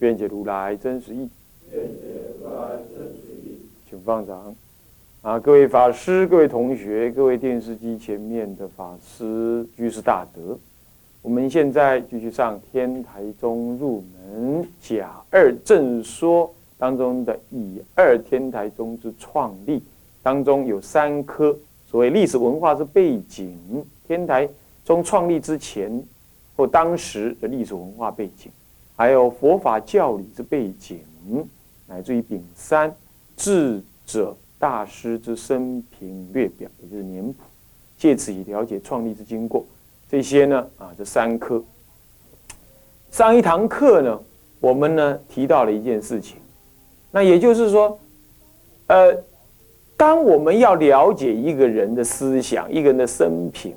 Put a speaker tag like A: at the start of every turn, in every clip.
A: 愿解如来真实义。请放掌。啊，各位法师、各位同学、各位电视机前面的法师、居士大德，我们现在继续上天台宗入门甲二正说当中的乙二天台宗之创立当中有三科，所谓历史文化之背景，天台宗创立之前或当时的历史文化背景。还有佛法教理之背景，乃至于丙三智者大师之生平略表，也就是年谱，借此以了解创立之经过。这些呢，啊，这三科。上一堂课呢，我们呢提到了一件事情，那也就是说，呃，当我们要了解一个人的思想，一个人的生平。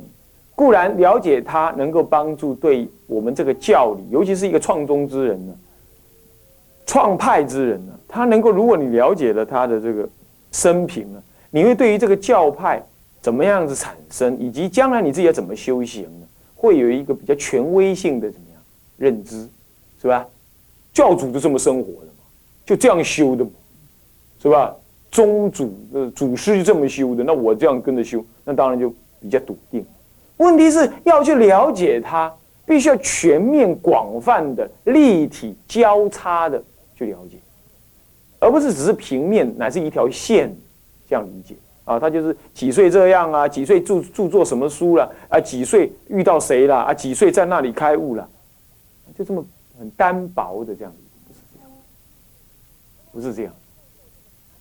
A: 固然了解他能够帮助对我们这个教理，尤其是一个创宗之人呢，创派之人呢，他能够如果你了解了他的这个生平呢，你会对于这个教派怎么样子产生，以及将来你自己要怎么修行呢，会有一个比较权威性的怎么样认知，是吧？教主就这么生活的嘛，就这样修的嘛，是吧？宗主呃祖师就这么修的，那我这样跟着修，那当然就比较笃定。问题是要去了解它，必须要全面、广泛的、立体、交叉的去了解，而不是只是平面，乃是一条线这样理解啊。他就是几岁这样啊，几岁著著作什么书了啊，几岁遇到谁了啊，几岁在那里开悟了，就这么很单薄的这样，不是这样，不是这样。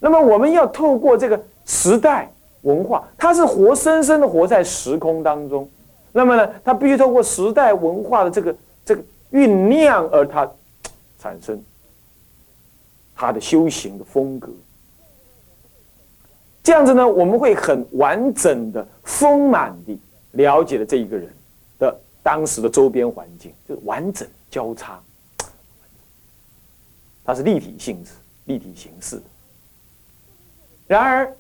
A: 那么我们要透过这个时代。文化，它是活生生的活在时空当中，那么呢，它必须透过时代文化的这个这个酝酿，而它产生它的修行的风格。这样子呢，我们会很完整的、丰满的了解了这一个人的当时的周边环境，就是完整交叉，它是立体性质、立体形式。然而。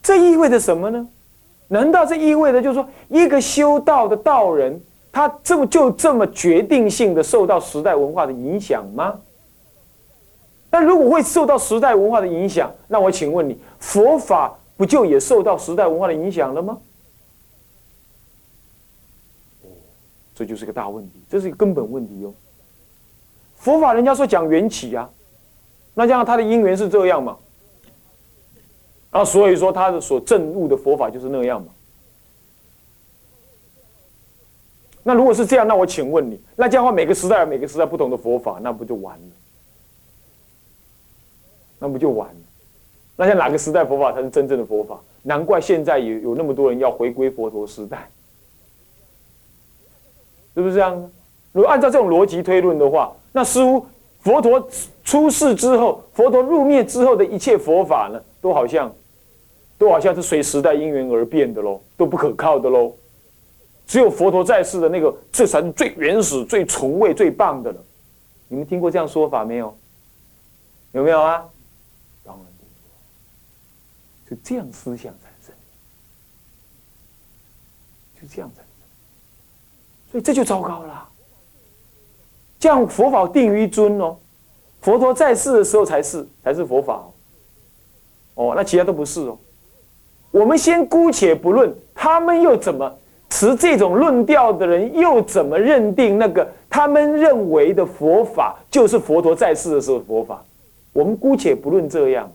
A: 这意味着什么呢？难道这意味着就是说，一个修道的道人，他这么就这么决定性的受到时代文化的影响吗？那如果会受到时代文化的影响，那我请问你，佛法不就也受到时代文化的影响了吗？这就是个大问题，这是一个根本问题哟。佛法人家说讲缘起呀，那这样他的因缘是这样吗？啊，所以说他的所证悟的佛法就是那样嘛。那如果是这样，那我请问你，那这样的话，每个时代有每个时代不同的佛法，那不就完了？那不就完了？那像哪个时代佛法才是真正的佛法？难怪现在有有那么多人要回归佛陀时代，是不是这样？如果按照这种逻辑推论的话，那似乎佛陀出世之后，佛陀入灭之后的一切佛法呢，都好像。都好像是随时代因缘而变的喽，都不可靠的喽。只有佛陀在世的那个，这才是最原始、最崇伟、最棒的了。你们听过这样说法没有？有没有啊？当然听过。就这样思想产生，就这样产生，所以这就糟糕了。这样佛法定于尊哦，佛陀在世的时候才是才是佛法哦。哦，那其他都不是哦。我们先姑且不论，他们又怎么持这种论调的人，又怎么认定那个他们认为的佛法就是佛陀在世的时候佛法？我们姑且不论这样，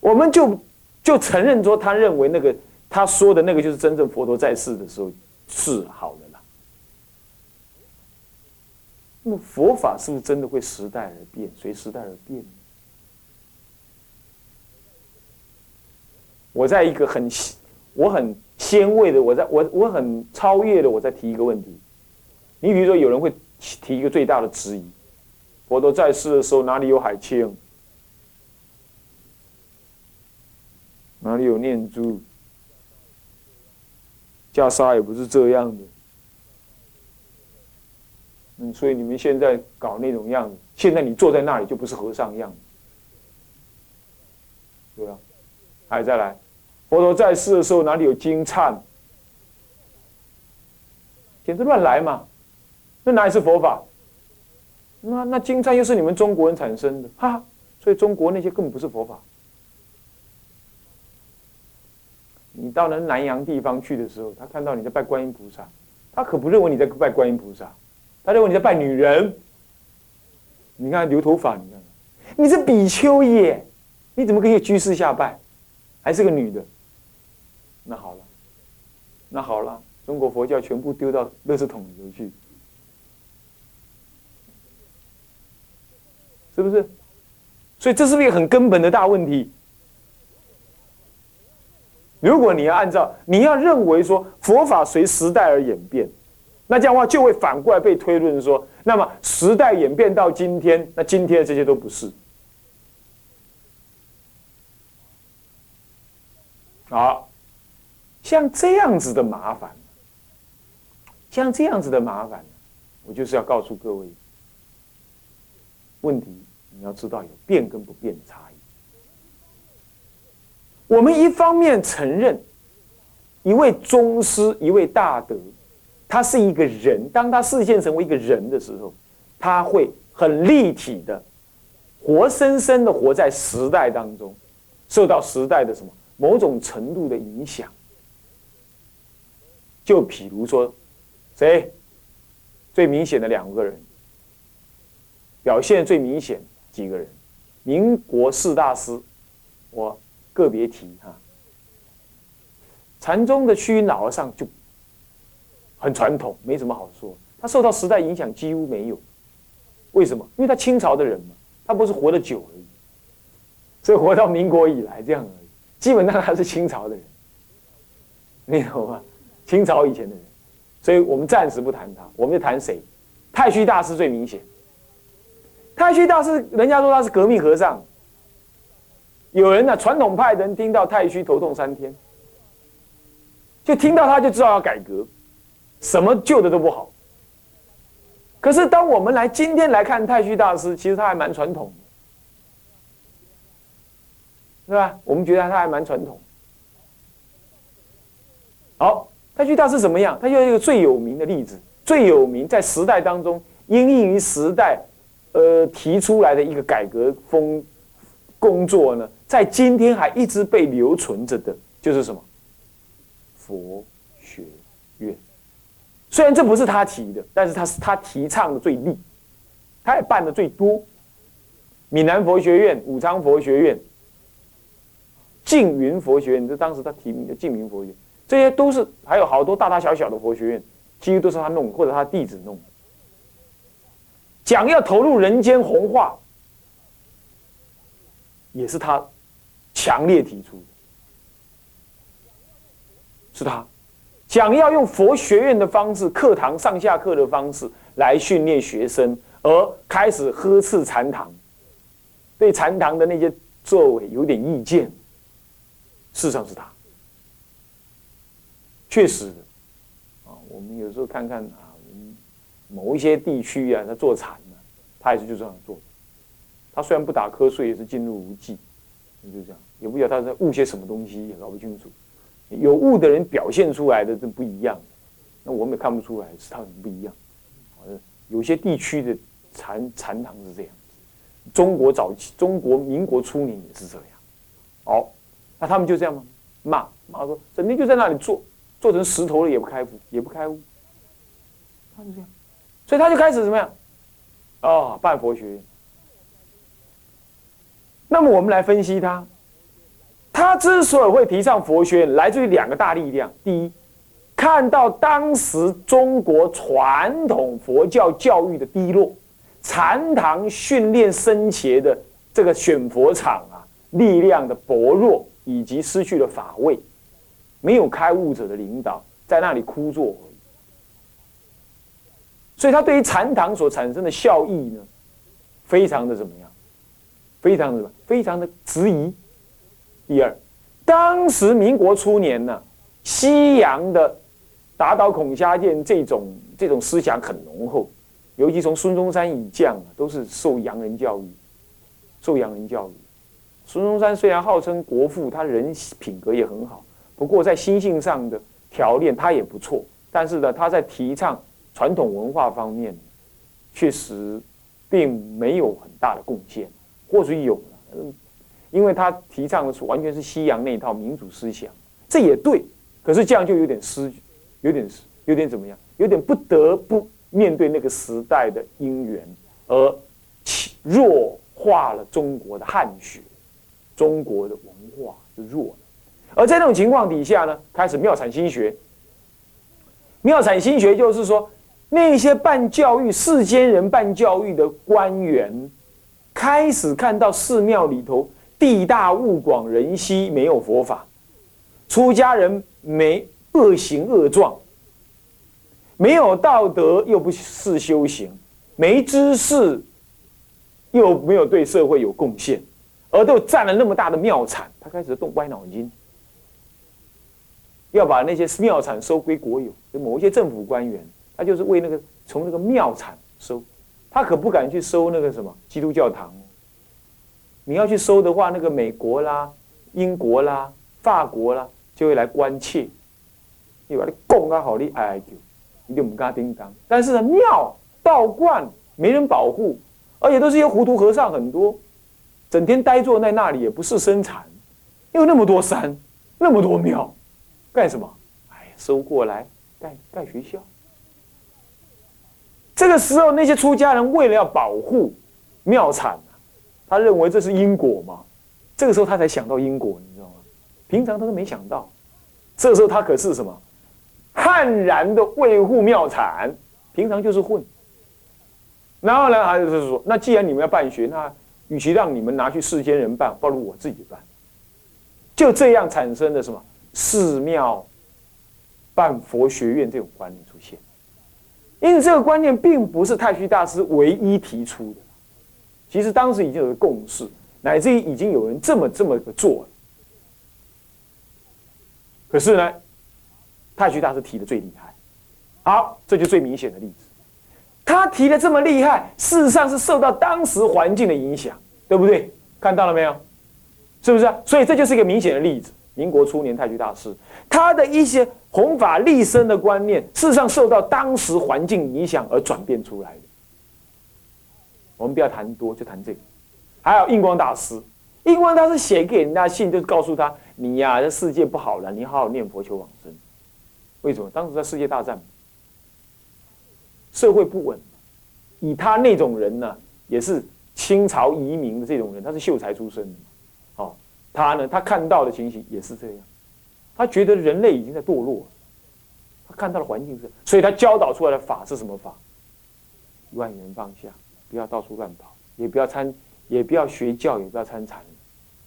A: 我们就就承认说，他认为那个他说的那个就是真正佛陀在世的时候是好的啦。那么佛法是不是真的会时代而变，随时代而变？我在一个很，我很先卫的，我在我我很超越的，我在提一个问题。你比如说，有人会提一个最大的质疑：佛陀在世的时候哪里有海清？哪里有念珠？袈裟也不是这样的。嗯，所以你们现在搞那种样子，现在你坐在那里就不是和尚样子，对吧？还再来，佛陀在世的时候哪里有金灿？简直乱来嘛！那哪里是佛法？那那金灿又是你们中国人产生的，哈！所以中国那些根本不是佛法。你到了南洋地方去的时候，他看到你在拜观音菩萨，他可不认为你在拜观音菩萨。他认为你在拜女人，你看留头发，你看，你是比丘耶，你怎么可以居士下拜，还是个女的？那好了，那好了，中国佛教全部丢到垃圾桶里头去，是不是？所以这是不是一个很根本的大问题？如果你要按照你要认为说佛法随时代而演变。那这样的话就会反过来被推论说，那么时代演变到今天，那今天的这些都不是。好，像这样子的麻烦，像这样子的麻烦，我就是要告诉各位，问题你要知道有变跟不变的差异。我们一方面承认一位宗师，一位大德。他是一个人，当他视线成为一个人的时候，他会很立体的、活生生的活在时代当中，受到时代的什么某种程度的影响。就比如说，谁最明显的两个人，表现最明显几个人，民国四大师，我个别提哈。禅宗的虚云老和尚就。很传统，没什么好说。他受到时代影响几乎没有，为什么？因为他清朝的人嘛，他不是活得久而已，所以活到民国以来这样而已。基本上他是清朝的人，你懂吗？清朝以前的人，所以我们暂时不谈他，我们就谈谁？太虚大师最明显。太虚大师，人家说他是革命和尚。有人呢，传统派的人听到太虚头痛三天，就听到他就知道要改革。什么旧的都不好。可是，当我们来今天来看太虚大师，其实他还蛮传统的，是吧？我们觉得他还蛮传统。好，太虚大师怎么样？他就是一个最有名的例子，最有名在时代当中因应于时代，呃，提出来的一个改革风工作呢，在今天还一直被留存着的，就是什么？佛学院。虽然这不是他提的，但是他是他提倡的最厉，他也办的最多。闽南佛学院、武昌佛学院、净云佛学院，这当时他提名的净云佛学院，这些都是还有好多大大小小的佛学院，几乎都是他弄或者他弟子弄。讲要投入人间弘化，也是他强烈提出，是他。想要用佛学院的方式，课堂上下课的方式来训练学生，而开始呵斥禅堂，对禅堂的那些作为有点意见。事实上是他，确实啊。我们有时候看看啊，某一些地区啊，他做禅呢，他也是就这样做。他虽然不打瞌睡，也是进入无记，就这样，也不晓得他在悟些什么东西，也搞不清楚。有悟的人表现出来的是不一样，那我们也看不出来是他很不一样。有些地区的禅禅堂是这样，中国早期、中国民国初年也是这样。好，那他们就这样吗？骂骂说，整天就在那里坐，坐成石头了也不开悟，也不开悟。他就这样，所以他就开始怎么样？哦，办佛学院。那么我们来分析他。他之所以会提倡佛学，来自于两个大力量。第一，看到当时中国传统佛教教育的低落，禅堂训练僧伽的这个选佛场啊，力量的薄弱，以及失去了法位，没有开悟者的领导，在那里枯坐。所以他对于禅堂所产生的效益呢，非常的怎么样？非常的非常的质疑。第二，当时民国初年呢，西洋的打倒孔家店这种这种思想很浓厚，尤其从孙中山以降啊，都是受洋人教育，受洋人教育。孙中山虽然号称国父，他人品格也很好，不过在心性上的条练他也不错。但是呢，他在提倡传统文化方面，确实并没有很大的贡献。或许有了，因为他提倡的是完全是西洋那一套民主思想，这也对。可是这样就有点失，有点有点怎么样？有点不得不面对那个时代的因缘，而弱化了中国的汉学，中国的文化就弱了。而在这种情况底下呢，开始妙产心学。妙产心学就是说，那些办教育世间人办教育的官员。开始看到寺庙里头地大物广人稀，没有佛法；出家人没恶行恶状，没有道德又不是修行，没知识又没有对社会有贡献，而都占了那么大的庙产，他开始动歪脑筋，要把那些庙产收归国有。某一些政府官员，他就是为那个从那个庙产收。他可不敢去收那个什么基督教堂，你要去收的话，那个美国啦、英国啦、法国啦就会来关切，你把你供啊好，你哎就一定不跟他叮当。但是呢，庙道观没人保护，而且都是些糊涂和尚很多，整天呆坐在那里也不是生产，有那么多山，那么多庙，干什么？哎，收过来盖盖学校。这个时候，那些出家人为了要保护庙产他认为这是因果嘛。这个时候他才想到因果，你知道吗？平常他都没想到。这时候他可是什么？悍然的维护庙产，平常就是混。然后呢，还就是说，那既然你们要办学，那与其让你们拿去世间人办，不如我自己办。就这样产生了什么？寺庙办佛学院这种观念出现。因此，这个观念并不是太虚大师唯一提出的，其实当时已经有个共识，乃至于已经有人这么这么个做了。可是呢，太虚大师提的最厉害，好，这就最明显的例子。他提的这么厉害，事实上是受到当时环境的影响，对不对？看到了没有？是不是？所以这就是一个明显的例子。民国初年，太虚大师他的一些弘法立身的观念，事实上受到当时环境影响而转变出来的。我们不要谈多，就谈这个。还有印光大师，印光大师写给人家信，就是告诉他：你呀，这世界不好了，你好好念佛求往生。为什么？当时在世界大战，社会不稳，以他那种人呢，也是清朝移民的这种人，他是秀才出身的。他呢？他看到的情形也是这样，他觉得人类已经在堕落，他看到的环境是，所以他教导出来的法是什么法？万缘放下，不要到处乱跑，也不要参，也不要学教，也不要参禅，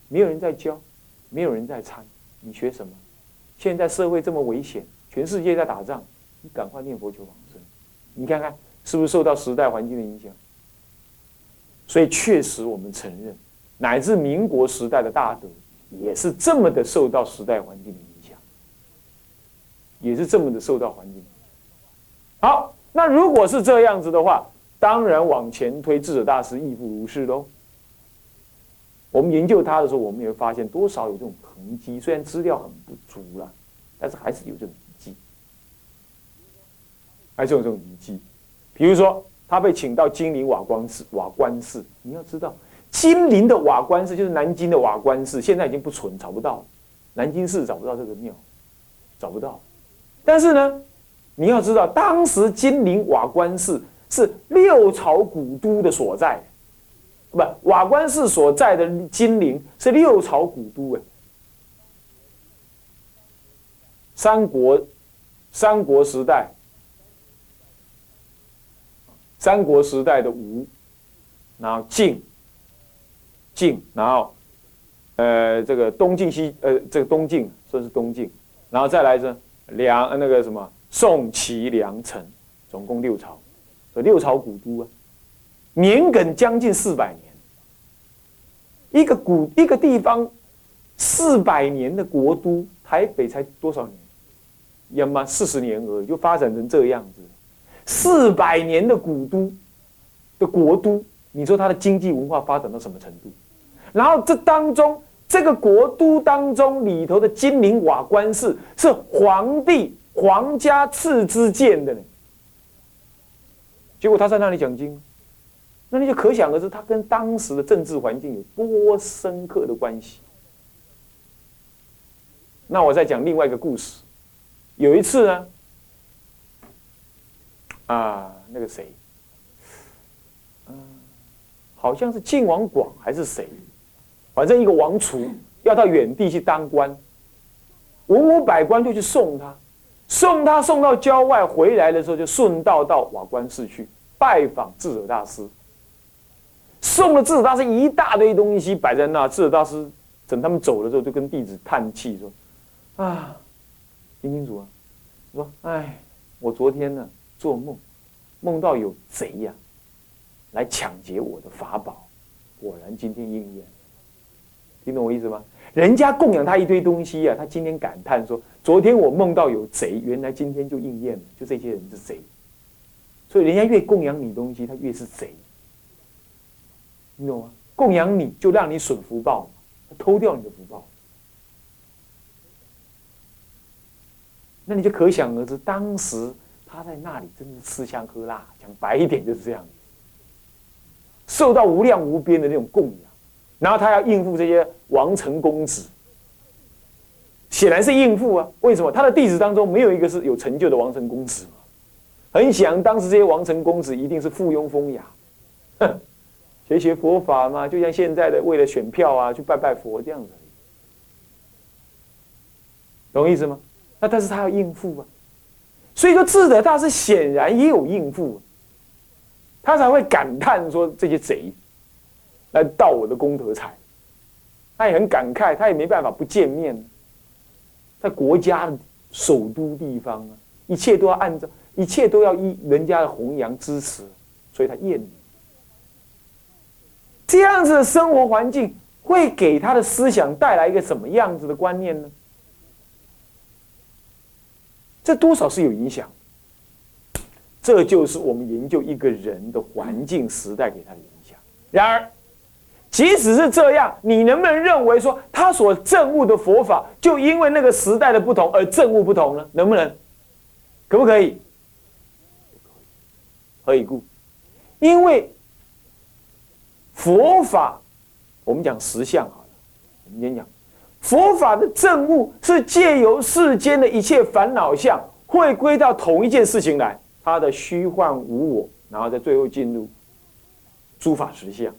A: 没有人在教，没有人在参，你学什么？现在社会这么危险，全世界在打仗，你赶快念佛求往生，你看看是不是受到时代环境的影响？所以确实我们承认。乃至民国时代的大德，也是这么的受到时代环境的影响，也是这么的受到环境。好，那如果是这样子的话，当然往前推，智者大师亦复如是喽。我们研究他的时候，我们也会发现多少有这种痕迹，虽然资料很不足了，但是还是有这种遗迹，还是有这种遗迹。比如说，他被请到金陵瓦官寺，瓦官寺，你要知道。金陵的瓦官寺就是南京的瓦官寺，现在已经不存，找不到。南京市找不到这个庙，找不到。但是呢，你要知道，当时金陵瓦官寺是六朝古都的所在，不，瓦官寺所在的金陵是六朝古都哎。三国，三国时代，三国时代的吴，然后晋。晋，然后，呃，这个东晋西，呃，这个东晋说是东晋，然后再来是梁，那个什么宋齐梁陈，总共六朝，六朝古都啊，年梗将近四百年，一个古一个地方四百年的国都，台北才多少年？要么四十年而已，就发展成这样子。四百年的古都的国都，你说它的经济文化发展到什么程度？然后这当中，这个国都当中里头的金陵瓦官寺是皇帝皇家赐之建的呢。结果他在那里讲经，那你就可想而知，他跟当时的政治环境有多深刻的关系。那我再讲另外一个故事。有一次呢，啊，那个谁，嗯，好像是晋王广还是谁，反正一个王储要到远地去当官，文武百官就去送他，送他送到郊外，回来的时候就顺道到瓦官寺去拜访智者大师，送了智者大师一大堆东西摆在那，智者大师等他们走的时候，就跟弟子叹气说：“啊。”听清楚啊！说，哎，我昨天呢做梦，梦到有贼呀，来抢劫我的法宝，果然今天应验。听懂我意思吗？人家供养他一堆东西呀，他今天感叹说，昨天我梦到有贼，原来今天就应验了，就这些人是贼。所以人家越供养你东西，他越是贼。你懂吗？供养你就让你损福报，偷掉你的福报。那你就可想而知，当时他在那里真是吃香喝辣，讲白一点就是这样，受到无量无边的那种供养，然后他要应付这些王臣公子，显然是应付啊。为什么？他的弟子当中没有一个是有成就的王臣公子嘛？很想当时这些王臣公子一定是附庸风雅，哼，学学佛法嘛，就像现在的为了选票啊去拜拜佛这样子，懂意思吗？那但是他要应付啊，所以说智德大师显然也有应付，他才会感叹说这些贼来盗我的功德财，他也很感慨，他也没办法不见面，在国家首都地方啊，一切都要按照，一切都要依人家的弘扬支持，所以他厌你。这样子的生活环境会给他的思想带来一个什么样子的观念呢？这多少是有影响，这就是我们研究一个人的环境时代给他的影响。然而，即使是这样，你能不能认为说他所证悟的佛法就因为那个时代的不同而证悟不同呢？能不能？可不可以？何以故？因为佛法，我们讲实相好了，我们先讲。佛法的正悟是借由世间的一切烦恼相，会归到同一件事情来，它的虚幻无我，然后在最后进入诸法实相。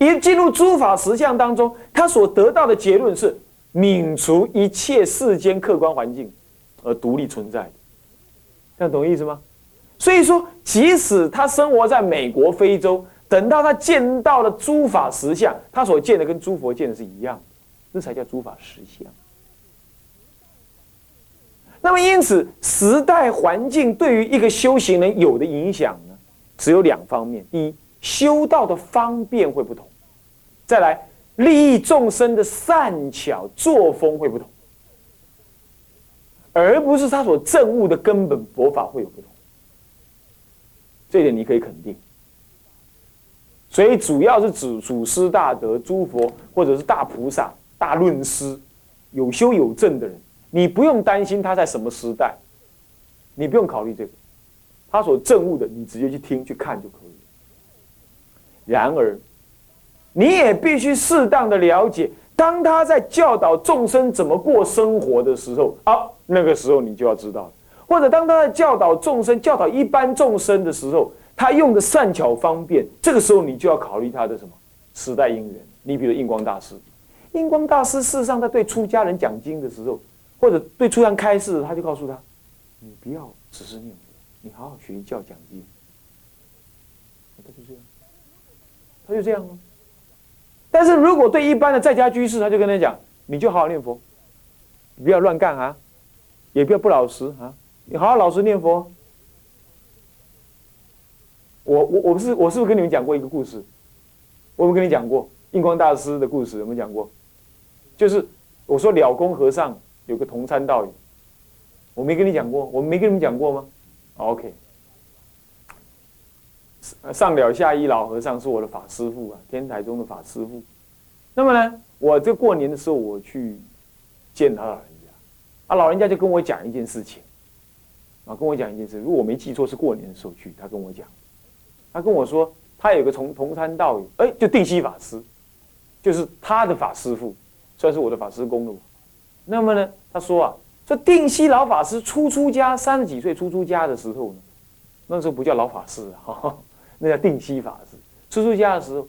A: 一进入诸法实相当中，他所得到的结论是泯除一切世间客观环境，而独立存在。这样懂意思吗？所以说，即使他生活在美国、非洲，等到他见到了诸法实相，他所见的跟诸佛见的是一样的。这才叫诸法实相。那么，因此时代环境对于一个修行人有的影响呢，只有两方面：第一，修道的方便会不同；再来，利益众生的善巧作风会不同，而不是他所证悟的根本佛法会有不同。这点你可以肯定。所以，主要是指祖师大德、诸佛或者是大菩萨。大论师，有修有证的人，你不用担心他在什么时代，你不用考虑这个，他所证悟的，你直接去听去看就可以。然而，你也必须适当的了解，当他在教导众生怎么过生活的时候，啊，那个时候你就要知道或者当他在教导众生、教导一般众生的时候，他用的善巧方便，这个时候你就要考虑他的什么时代因缘。你比如印光大师。印光大师事实上他对出家人讲经的时候，或者对出家人开示，他就告诉他：“你不要只是念佛，你好好学教讲经。”他就这样，他就这样吗？但是如果对一般的在家居士，他就跟他讲：“你就好好念佛，不要乱干啊，也不要不老实啊，你好好老实念佛。”我我我不是我是不是跟你们讲过一个故事？我有跟你讲过印光大师的故事，有没有讲过？就是我说了公和尚有个同参道友，我没跟你讲过，我没跟你们讲过吗？OK，上了下一老和尚是我的法师父啊，天台中的法师父。那么呢，我这过年的时候我去见他老人家，啊，老人家就跟我讲一件事情，啊，跟我讲一件事，如果我没记错是过年的时候去，他跟我讲。他跟我说，他有个从同参道友，哎，就定西法师，就是他的法师父，算是我的法师公了。那么呢，他说啊，这定西老法师初出家，三十几岁初出家的时候呢，那时候不叫老法师啊，那叫定西法师。出出家的时候，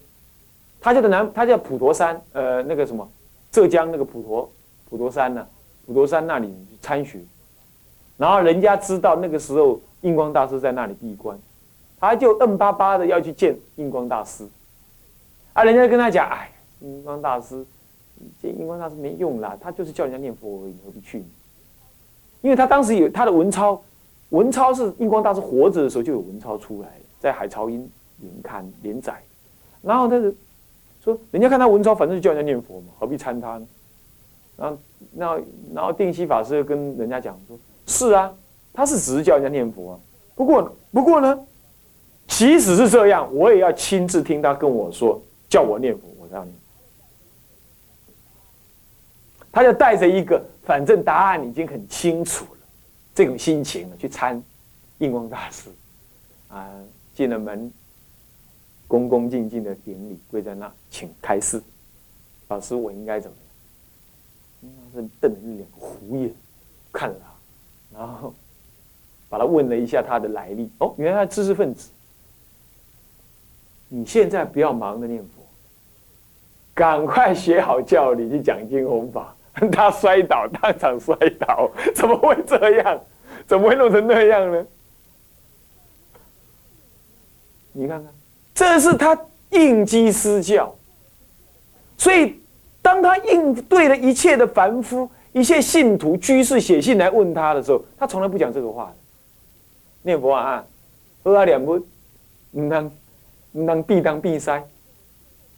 A: 他叫的南，他叫普陀山，呃，那个什么，浙江那个普陀，普陀山呢，普陀山那里参学，然后人家知道那个时候印光大师在那里闭关。他就硬巴巴的要去见印光大师，啊，人家跟他讲，哎，印光大师见印光大师没用啦，他就是叫人家念佛而已，何必去？因为他当时有他的文钞，文钞是印光大师活着的时候就有文钞出来，在《海潮音》连刊连载，然后他就说，人家看他文钞，反正就叫人家念佛嘛，何必参他呢？然后，那然后定西法师跟人家讲说，是啊，他是只是叫人家念佛啊，不过不过呢。即使是这样，我也要亲自听他跟我说，叫我念佛，我要念。他就带着一个反正答案已经很清楚了这种心情去参印光大师，啊，进了门，恭恭敬敬的顶礼，跪在那，请开示。老师，我应该怎么样？那是瞪着两个虎眼看着他，然后把他问了一下他的来历。哦，原来他知识分子。你现在不要忙着念佛，赶快学好教理去讲经弘法。他摔倒，当场摔倒，怎么会这样？怎么会弄成那样呢？你看看，这是他应机施教。所以，当他应对了一切的凡夫、一切信徒、居士写信来问他的时候，他从来不讲这个话的。念佛啊，喝啊两不，嗯当。当必当必塞，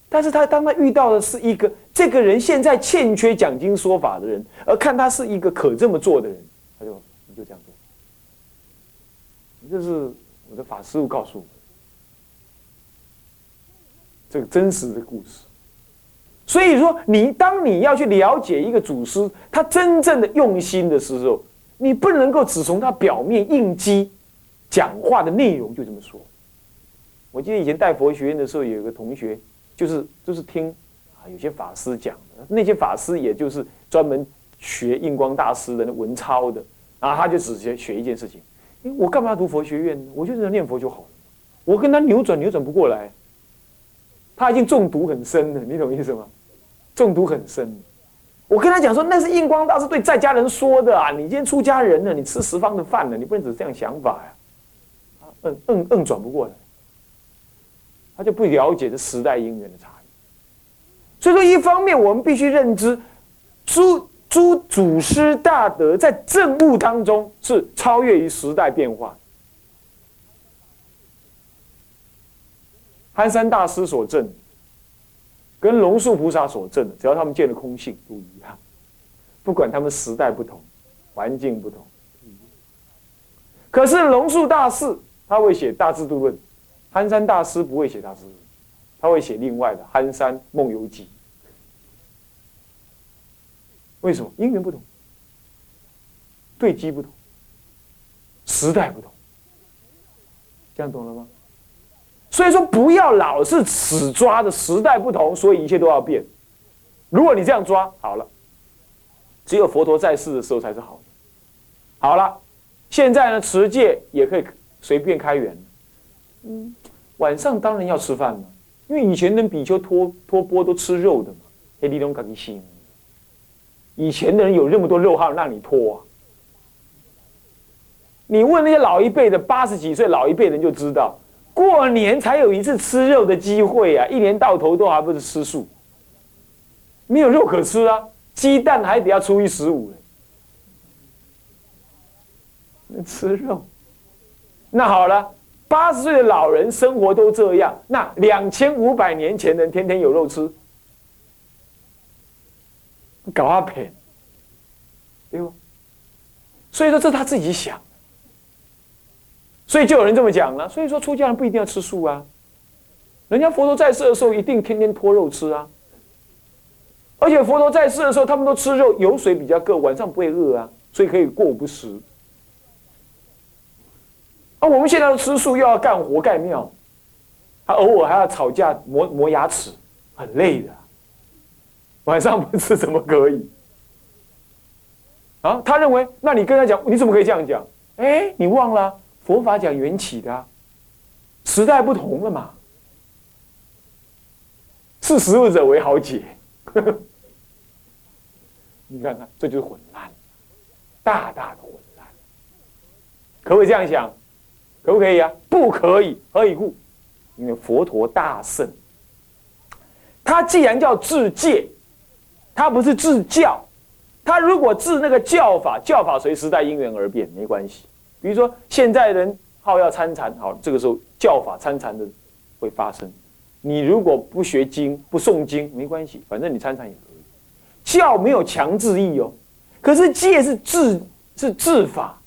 A: 但是他当他遇到的是一个这个人现在欠缺讲经说法的人，而看他是一个可这么做的人，他就你就这样做。这是我的法师父告诉我这个真实的故事。所以说，你当你要去了解一个祖师他真正的用心的时候，你不能够只从他表面应激讲话的内容就这么说。我记得以前带佛学院的时候，有一个同学，就是就是听啊，有些法师讲的，那些法师也就是专门学印光大师的那文抄的，然后他就只学学一件事情，我干嘛读佛学院呢？我就念佛就好了。我跟他扭转扭转不过来，他已经中毒很深了，你懂意思吗？中毒很深。我跟他讲说，那是印光大师对在家人说的啊，你今天出家人了，你吃十方的饭了，你不能只是这样想法呀。啊，嗯嗯嗯，转不过来。他就不了解这时代因缘的差异，所以说，一方面我们必须认知，诸诸祖师大德在政务当中是超越于时代变化。憨山大师所证，跟龙树菩萨所证的，只要他们见了空性都一样，不管他们时代不同，环境不同。可是龙树大师他会写《大智度论》。憨山大师不会写大师，他会写另外的《憨山梦游记》。为什么？因缘不同，对机不同，时代不同，这样懂了吗？所以说，不要老是死抓的时代不同，所以一切都要变。如果你这样抓好了，只有佛陀在世的时候才是好的。好了，现在呢，持戒也可以随便开源。嗯，晚上当然要吃饭了，因为以前的比丘托托钵都吃肉的嘛。黑利龙卡吉西，以前的人有那么多肉号让你托啊？你问那些老一辈的八十几岁老一辈人就知道，过年才有一次吃肉的机会啊，一年到头都还不是吃素，没有肉可吃啊，鸡蛋还得要初一十五，吃肉，那好了。八十岁的老人生活都这样，那两千五百年前人天天有肉吃，搞阿骗，对不？所以说这他自己想，所以就有人这么讲了。所以说出家人不一定要吃素啊，人家佛陀在世的时候一定天天脱肉吃啊，而且佛陀在世的时候他们都吃肉，油水比较够，晚上不会饿啊，所以可以过午不食。而我们现在都吃素，又要干活盖庙，他偶尔还要吵架磨磨牙齿，很累的。晚上不吃怎么可以？啊，他认为，那你跟他讲，你怎么可以这样讲？哎，你忘了佛法讲缘起的，时代不同了嘛。识时务者为好解，你看看，这就是混乱，大大的混乱，可不可以这样想？可不可以啊？不可以，何以故？因为佛陀大圣，他既然叫自戒，他不是自教。他如果治那个教法，教法随时代因缘而变，没关系。比如说现在人好要参禅，好，这个时候教法参禅的会发生。你如果不学经、不诵经，没关系，反正你参禅也可以。教没有强制意哦，可是戒是治，是治法，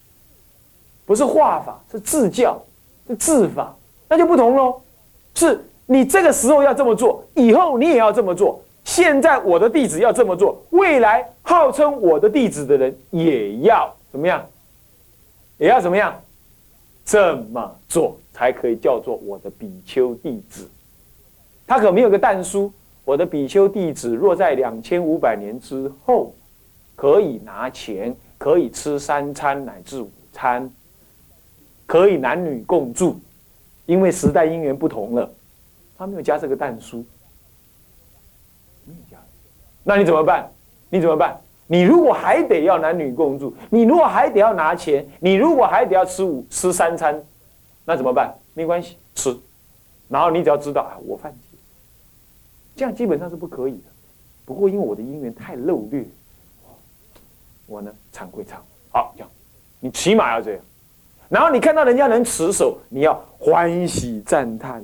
A: 不是化法，是治教，是治法，那就不同喽。是你这个时候要这么做，以后你也要这么做。现在我的弟子要这么做，未来号称我的弟子的人也要怎么样？也要怎么样？这么做才可以叫做我的比丘弟子。他可没有个但书，我的比丘弟子若在两千五百年之后，可以拿钱，可以吃三餐乃至午餐，可以男女共住，因为时代因缘不同了，他没有加这个但书。那你怎么办？你怎么办？你如果还得要男女共住，你如果还得要拿钱，你如果还得要吃午吃三餐，那怎么办？没关系，吃。然后你只要知道啊，我犯戒，这样基本上是不可以的。不过因为我的姻缘太漏略，我呢惭愧惭。好，这样，你起码要这样。然后你看到人家能持守，你要欢喜赞叹。